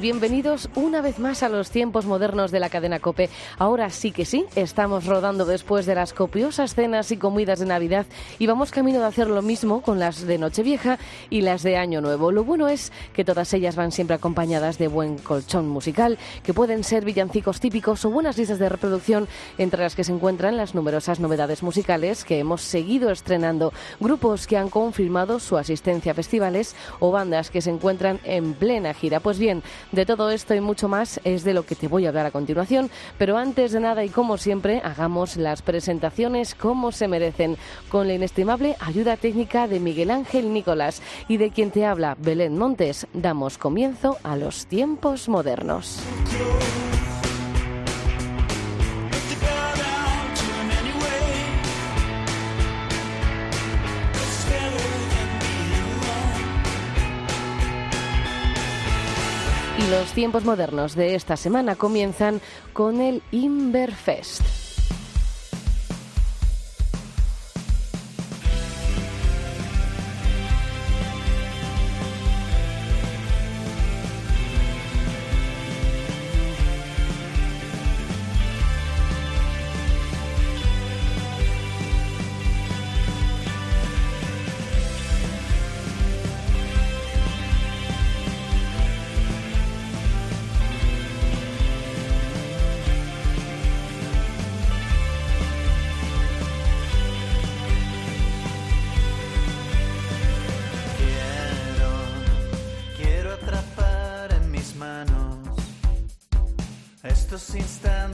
Bienvenidos una vez más a los tiempos modernos de la cadena Cope. Ahora sí que sí, estamos rodando después de las copiosas cenas y comidas de Navidad y vamos camino de hacer lo mismo con las de Nochevieja y las de Año Nuevo. Lo bueno es que todas ellas van siempre acompañadas de buen colchón musical, que pueden ser villancicos típicos o buenas listas de reproducción, entre las que se encuentran las numerosas novedades musicales que hemos seguido estrenando, grupos que han confirmado su asistencia a festivales o bandas que se encuentran en plena gira. Pues bien, de todo esto y mucho más es de lo que te voy a hablar a continuación, pero antes de nada y como siempre, hagamos las presentaciones como se merecen, con la inestimable ayuda técnica de Miguel Ángel Nicolás y de quien te habla Belén Montes, damos comienzo a los tiempos modernos. Los tiempos modernos de esta semana comienzan con el Inverfest.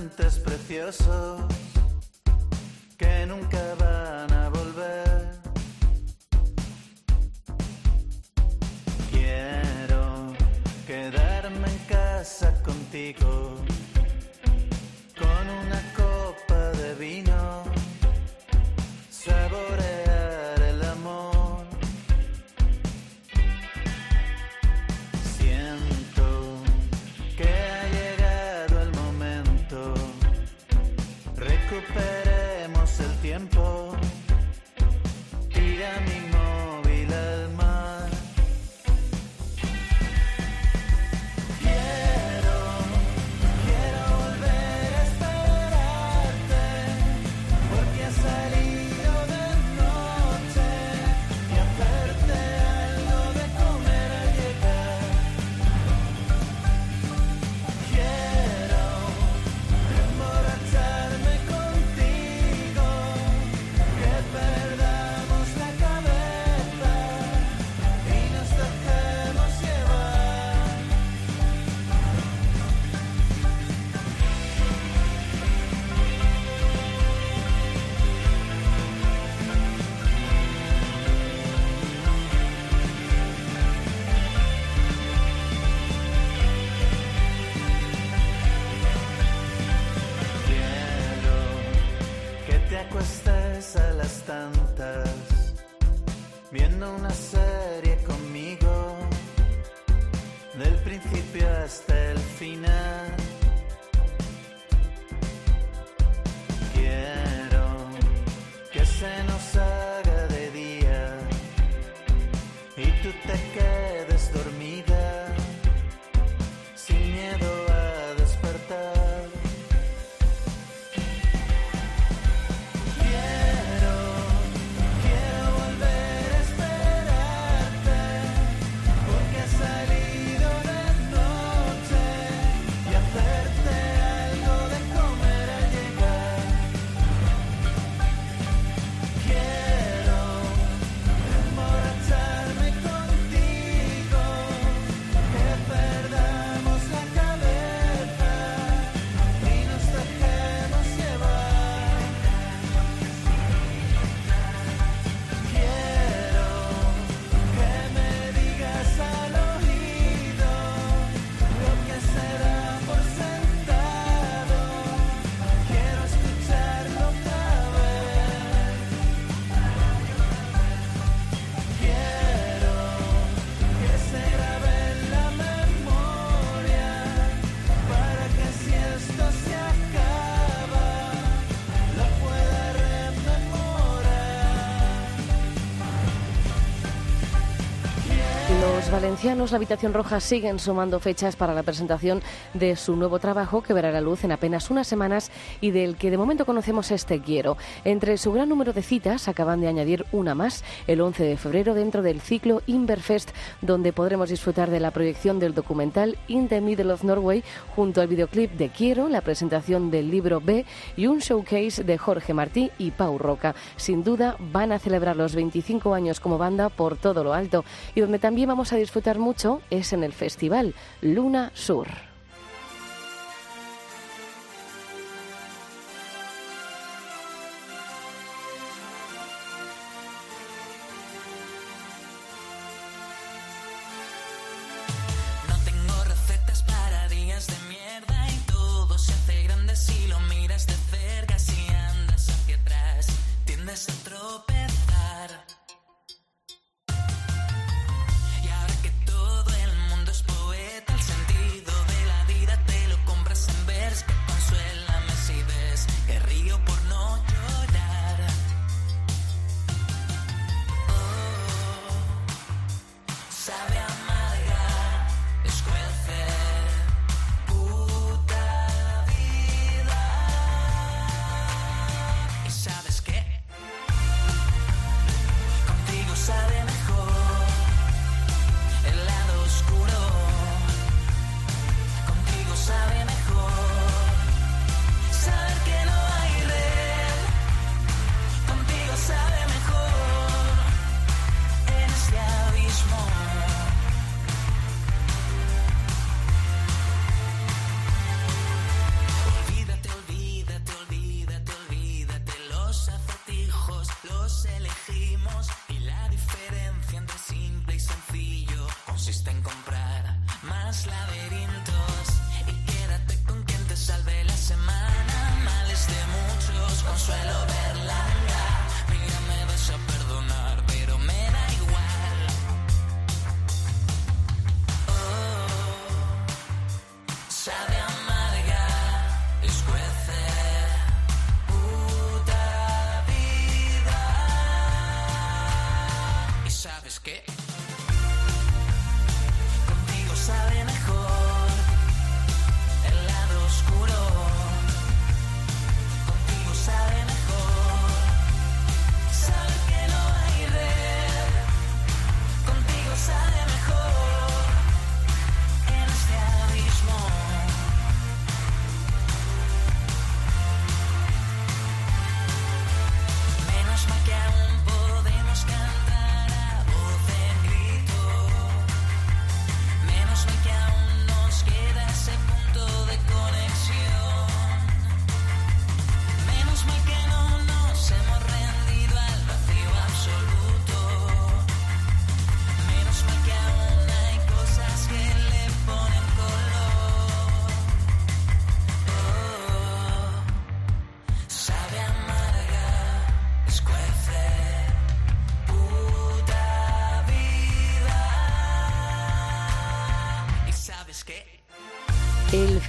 Preciosos que nunca van a volver. Quiero quedarme en casa contigo valencianos, la Habitación Roja siguen sumando fechas para la presentación de su nuevo trabajo que verá la luz en apenas unas semanas y del que de momento conocemos este quiero. Entre su gran número de citas acaban de añadir una más el 11 de febrero dentro del ciclo Inverfest, donde podremos disfrutar de la proyección del documental In the Middle of Norway junto al videoclip de Quiero, la presentación del libro B y un showcase de Jorge Martí y Pau Roca. Sin duda van a celebrar los 25 años como banda por todo lo alto y donde también vamos a disfrutar mucho es en el festival Luna Sur.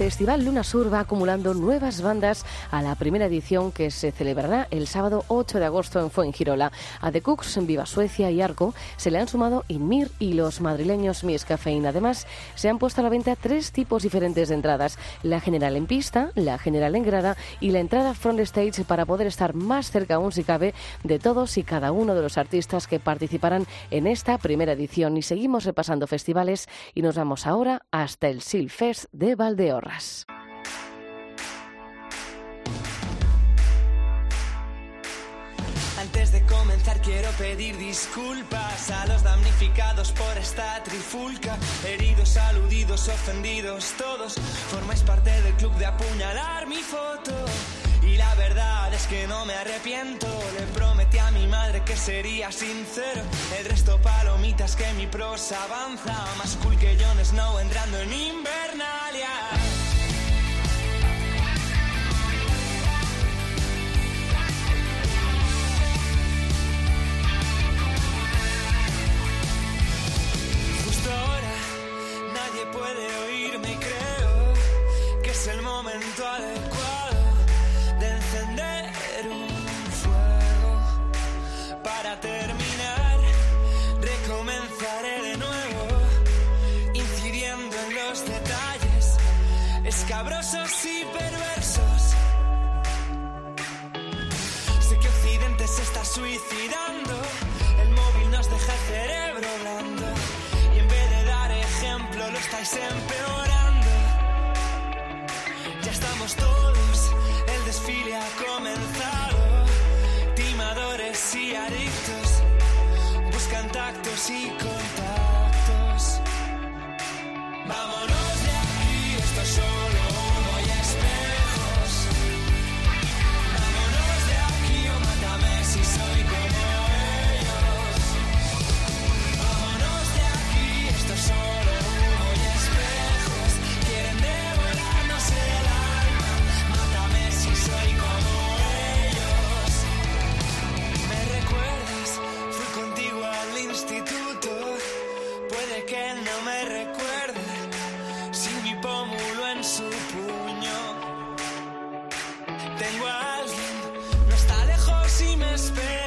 Festival Luna Sur va acumulando nuevas bandas a la primera edición que se celebrará el sábado 8 de agosto en Fuengirola. A The Cooks en Viva Suecia y Arco se le han sumado Inmir y los madrileños Mies Cafeín. Además, se han puesto a la venta tres tipos diferentes de entradas. La general en pista, la general en grada y la entrada front stage para poder estar más cerca aún si cabe de todos y cada uno de los artistas que participarán en esta primera edición. Y seguimos repasando festivales y nos vamos ahora hasta el Silfest de Valdeorras. Quiero pedir disculpas a los damnificados por esta trifulca. Heridos, aludidos, ofendidos, todos formáis parte del club de apuñalar mi foto. Y la verdad es que no me arrepiento. Le prometí a mi madre que sería sincero. El resto palomitas que mi prosa avanza. Más cool que Jon Snow entrando en Invernalia. Puede oírme y creo que es el momento adecuado no está lejos y me espera.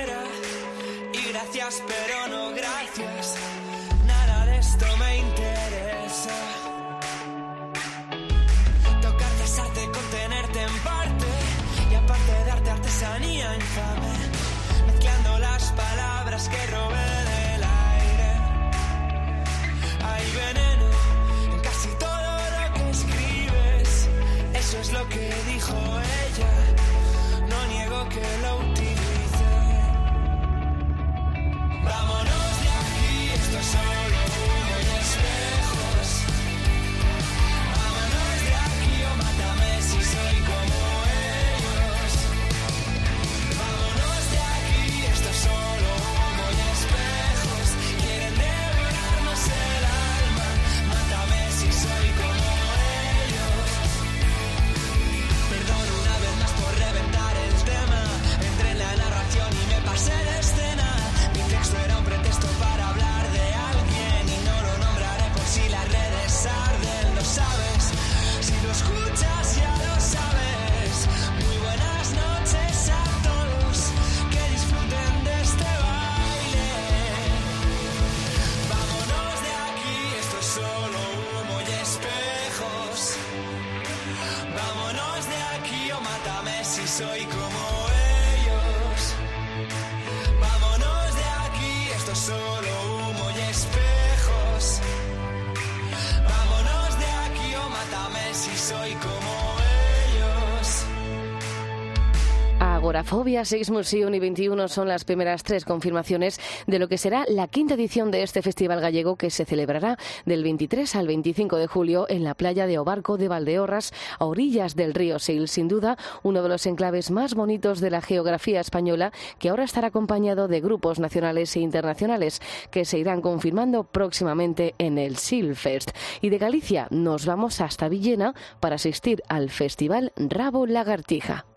Agorafobia, Sex Museum y 21 son las primeras tres confirmaciones de lo que será la quinta edición de este festival gallego que se celebrará del 23 al 25 de julio en la playa de Obarco de Valdeorras, a orillas del río Sil. Sin duda, uno de los enclaves más bonitos de la geografía española que ahora estará acompañado de grupos nacionales e internacionales que se irán confirmando próximamente en el Silfest. Y de Galicia nos vamos hasta Villena para asistir al festival Rabo Lagartija.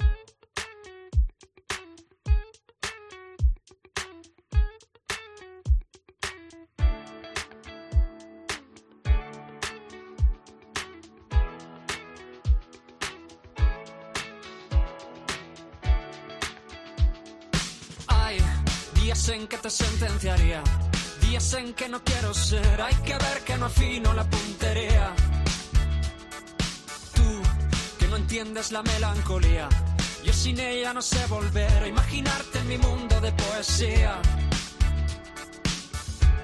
Días en que te sentenciaría, días en que no quiero ser. Hay que ver que no afino la puntería. Tú, que no entiendes la melancolía. Yo sin ella no sé volver a imaginarte en mi mundo de poesía.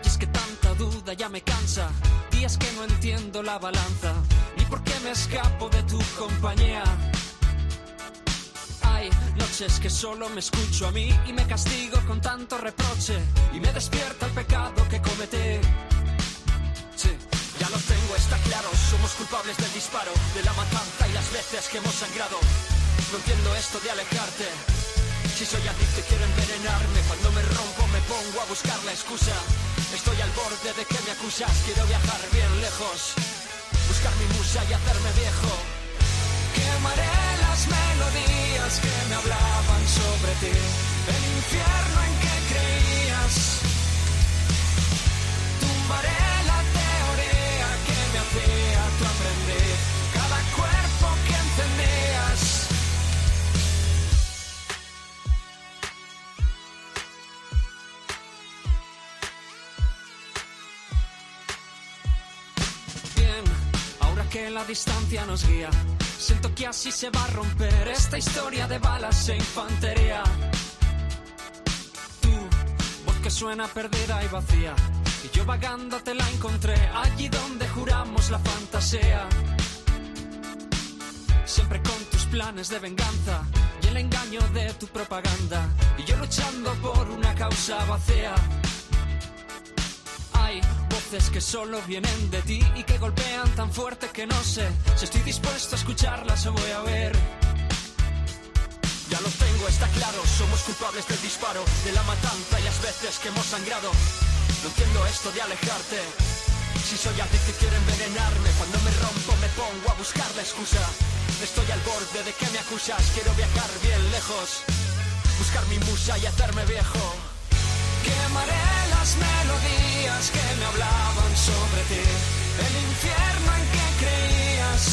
Y es que tanta duda ya me cansa. Días que no entiendo la balanza, ni por qué me escapo de tu compañía. Noches que solo me escucho a mí y me castigo con tanto reproche y me despierta el pecado que cometí. Sí, ya lo tengo, está claro, somos culpables del disparo, de la matanza y las veces que hemos sangrado. No entiendo esto de alejarte. Si soy adicto y quiero envenenarme, cuando me rompo me pongo a buscar la excusa. Estoy al borde de que me acusas, quiero viajar bien lejos, buscar mi musa y hacerme viejo. Quemaré distancia nos guía. Siento que así se va a romper esta historia de balas e infantería. Tu voz que suena perdida y vacía. Y yo vagando te la encontré allí donde juramos la fantasía. Siempre con tus planes de venganza y el engaño de tu propaganda. Y yo luchando por una causa vacía. Hay voces que solo vienen de ti y que golpean tan fuerte que no sé si estoy dispuesto a escucharlas o voy a ver. Ya lo tengo, está claro, somos culpables del disparo, de la matanza y las veces que hemos sangrado. No entiendo esto de alejarte. Si soy adicto y quiero envenenarme, cuando me rompo me pongo a buscar la excusa. Estoy al borde de que me acusas, quiero viajar bien lejos, buscar mi musa y hacerme viejo. Quemaré las melodías que me hablaban sobre ti, el infierno en que creías.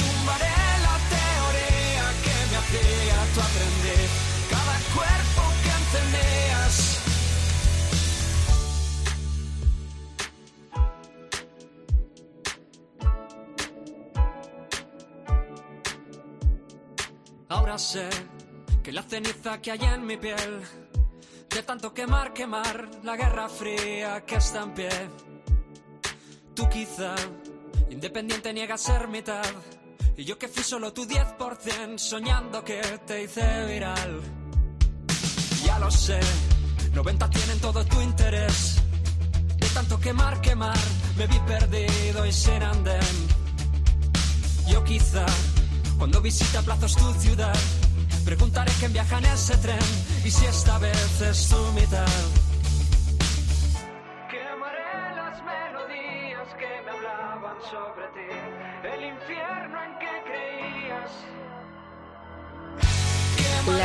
Tumbaré la teoría que me hacía tu aprender, cada cuerpo que encendías. Ahora sé que la ceniza que hay en mi piel, de tanto quemar, quemar, la guerra fría que está en pie. Tú quizá, independiente, niegas ser mitad. Y yo que fui solo tu 10%, soñando que te hice viral. Ya lo sé, 90 tienen todo tu interés. De tanto quemar, quemar, me vi perdido y sin andén. Yo quizá, cuando visita plazos tu ciudad, preguntaré quién viaja en ese tren y si esta vez es tu mitad.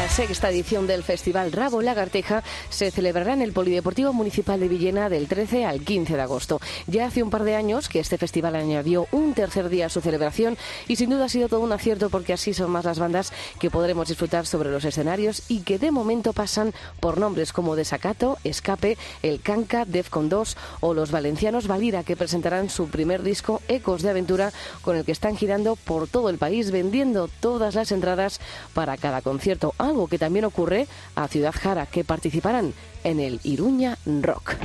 La sexta edición del Festival Rabo Lagarteja se celebrará en el Polideportivo Municipal de Villena del 13 al 15 de agosto. Ya hace un par de años que este festival añadió un tercer día a su celebración y sin duda ha sido todo un acierto porque así son más las bandas que podremos disfrutar sobre los escenarios y que de momento pasan por nombres como Desacato, Escape, El Canca, Defcon 2 o los valencianos Valira que presentarán su primer disco Ecos de Aventura con el que están girando por todo el país vendiendo todas las entradas para cada concierto algo que también ocurre a Ciudad Jara, que participarán en el Iruña Rock.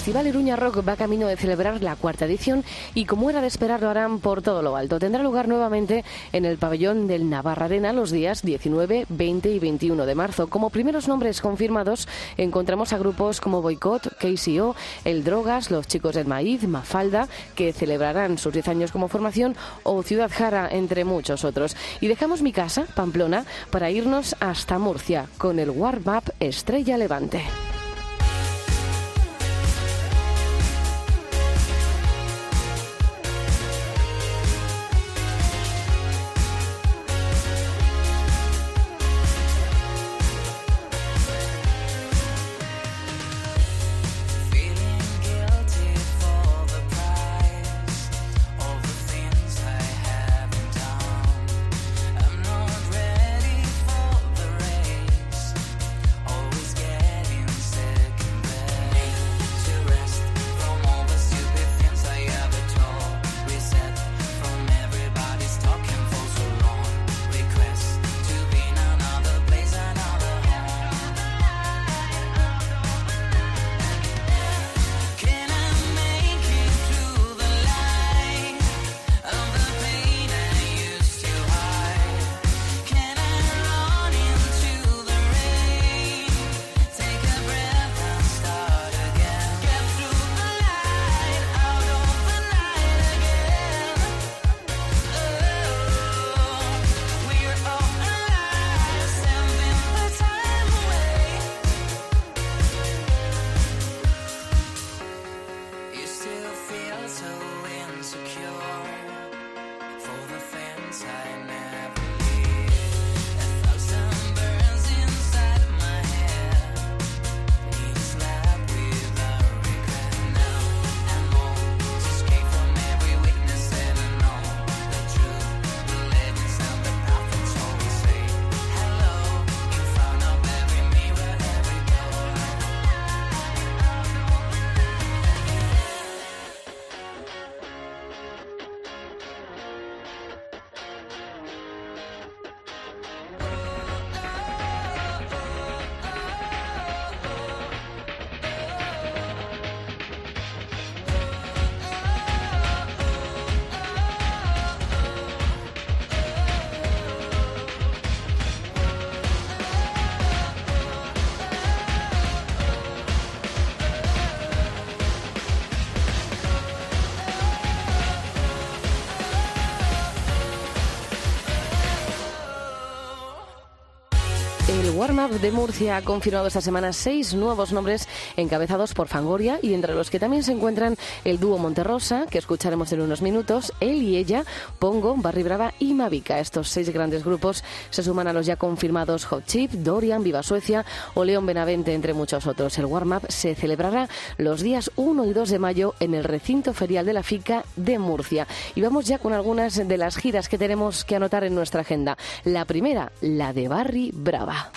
Festival Iruña Rock va camino de celebrar la cuarta edición y como era de esperar lo harán por todo lo alto. Tendrá lugar nuevamente en el pabellón del Navarra Arena los días 19, 20 y 21 de marzo. Como primeros nombres confirmados encontramos a grupos como Boycott, KCO, El Drogas, Los Chicos del Maíz, Mafalda, que celebrarán sus 10 años como formación, o Ciudad Jara, entre muchos otros. Y dejamos mi casa, Pamplona, para irnos hasta Murcia con el Warm Up Estrella Levante. El Warm-Up de Murcia ha confirmado esta semana seis nuevos nombres encabezados por Fangoria y entre los que también se encuentran el dúo Monterrosa, que escucharemos en unos minutos, él y ella, Pongo, Barry Brava y Mavica. Estos seis grandes grupos se suman a los ya confirmados Hot Chip, Dorian, Viva Suecia o León Benavente, entre muchos otros. El Warm-Up se celebrará los días 1 y 2 de mayo en el recinto ferial de la FICA de Murcia. Y vamos ya con algunas de las giras que tenemos que anotar en nuestra agenda. La primera, la de Barry Brava.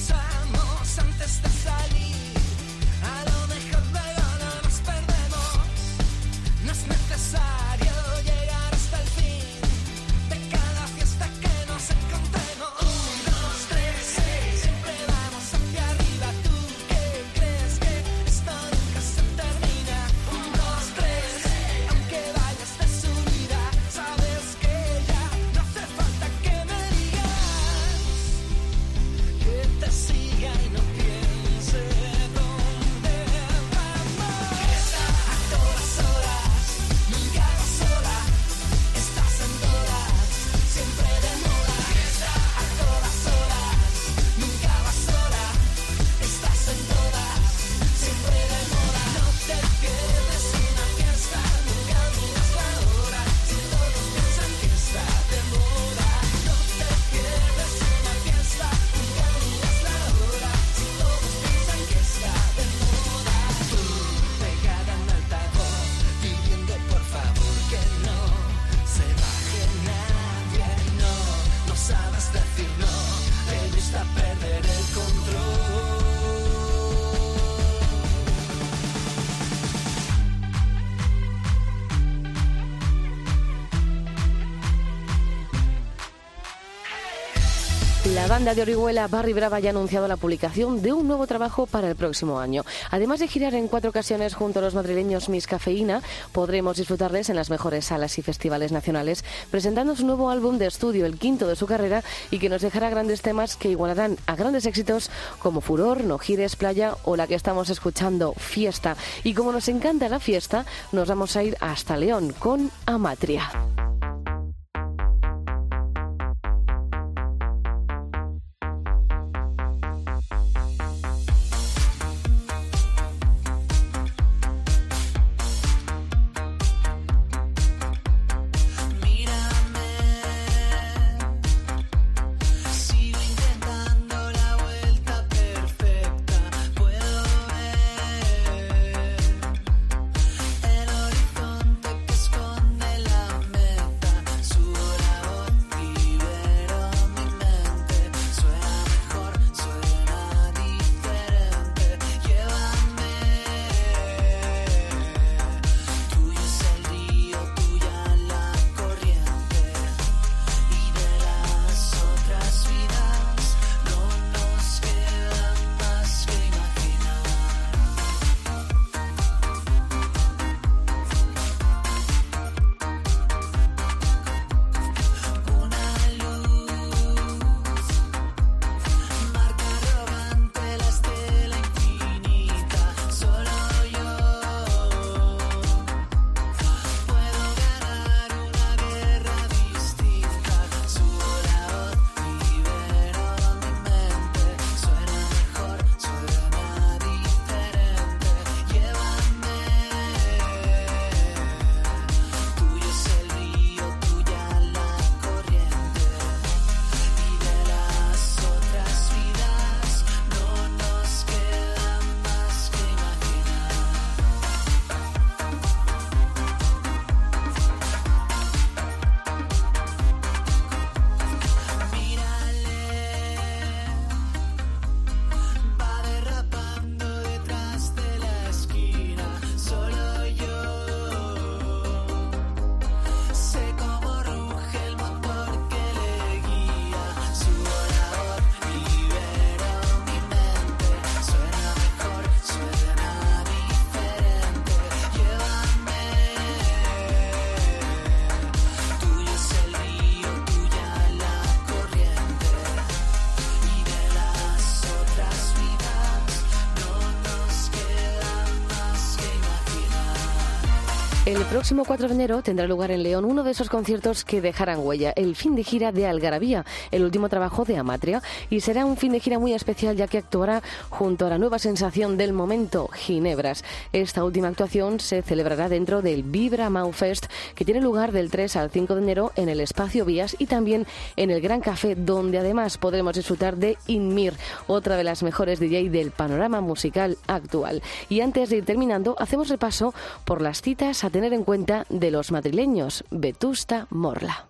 inside. Banda de Orihuela Barry Brava ya ha anunciado la publicación de un nuevo trabajo para el próximo año. Además de girar en cuatro ocasiones junto a los madrileños Miss Cafeína, podremos disfrutarles en las mejores salas y festivales nacionales, presentando su nuevo álbum de estudio, el quinto de su carrera, y que nos dejará grandes temas que igualarán a grandes éxitos como Furor, No Gires, Playa o la que estamos escuchando, Fiesta. Y como nos encanta la fiesta, nos vamos a ir hasta León con Amatria. Próximo 4 de enero tendrá lugar en León uno de esos conciertos que dejarán huella, el fin de gira de Algarabía, el último trabajo de Amatria, y será un fin de gira muy especial ya que actuará junto a la nueva sensación del momento, Ginebras. Esta última actuación se celebrará dentro del Vibra Mau Fest, que tiene lugar del 3 al 5 de enero en el Espacio Vías y también en el Gran Café, donde además podremos disfrutar de Inmir, otra de las mejores DJ del panorama musical actual. Y antes de ir terminando, hacemos repaso por las citas a tener en cuenta de los madrileños Vetusta Morla.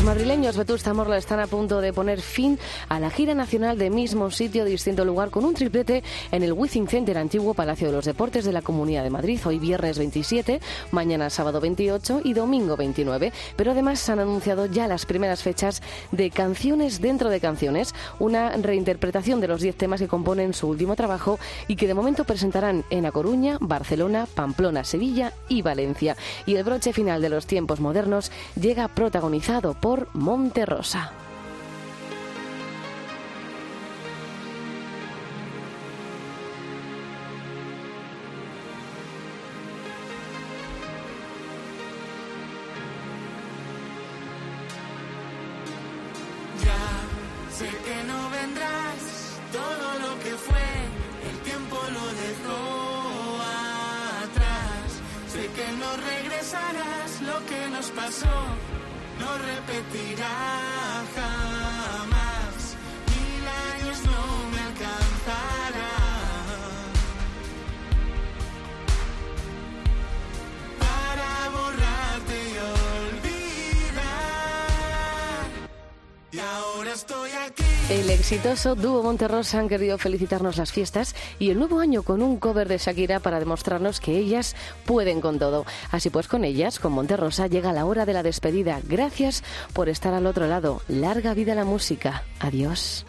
Los madrileños Vetusta Morla están a punto de poner fin a la gira nacional de mismo sitio, distinto lugar, con un triplete en el Withing Center, antiguo Palacio de los Deportes de la Comunidad de Madrid, hoy viernes 27, mañana sábado 28 y domingo 29. Pero además han anunciado ya las primeras fechas de Canciones dentro de Canciones, una reinterpretación de los 10 temas que componen su último trabajo y que de momento presentarán en A Coruña, Barcelona, Pamplona, Sevilla y Valencia. Y el broche final de los tiempos modernos llega protagonizado por Monterrosa. Ya sé que no vendrás, todo lo que fue, el tiempo lo dejó atrás. Sé que no regresarás, lo que nos pasó no repetirá jamás. El exitoso dúo Monterrosa han querido felicitarnos las fiestas y el nuevo año con un cover de Shakira para demostrarnos que ellas pueden con todo. Así pues, con ellas, con Monterrosa, llega la hora de la despedida. Gracias por estar al otro lado. Larga vida la música. Adiós.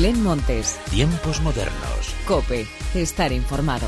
Belén Montes, Tiempos modernos. Cope, estar informado.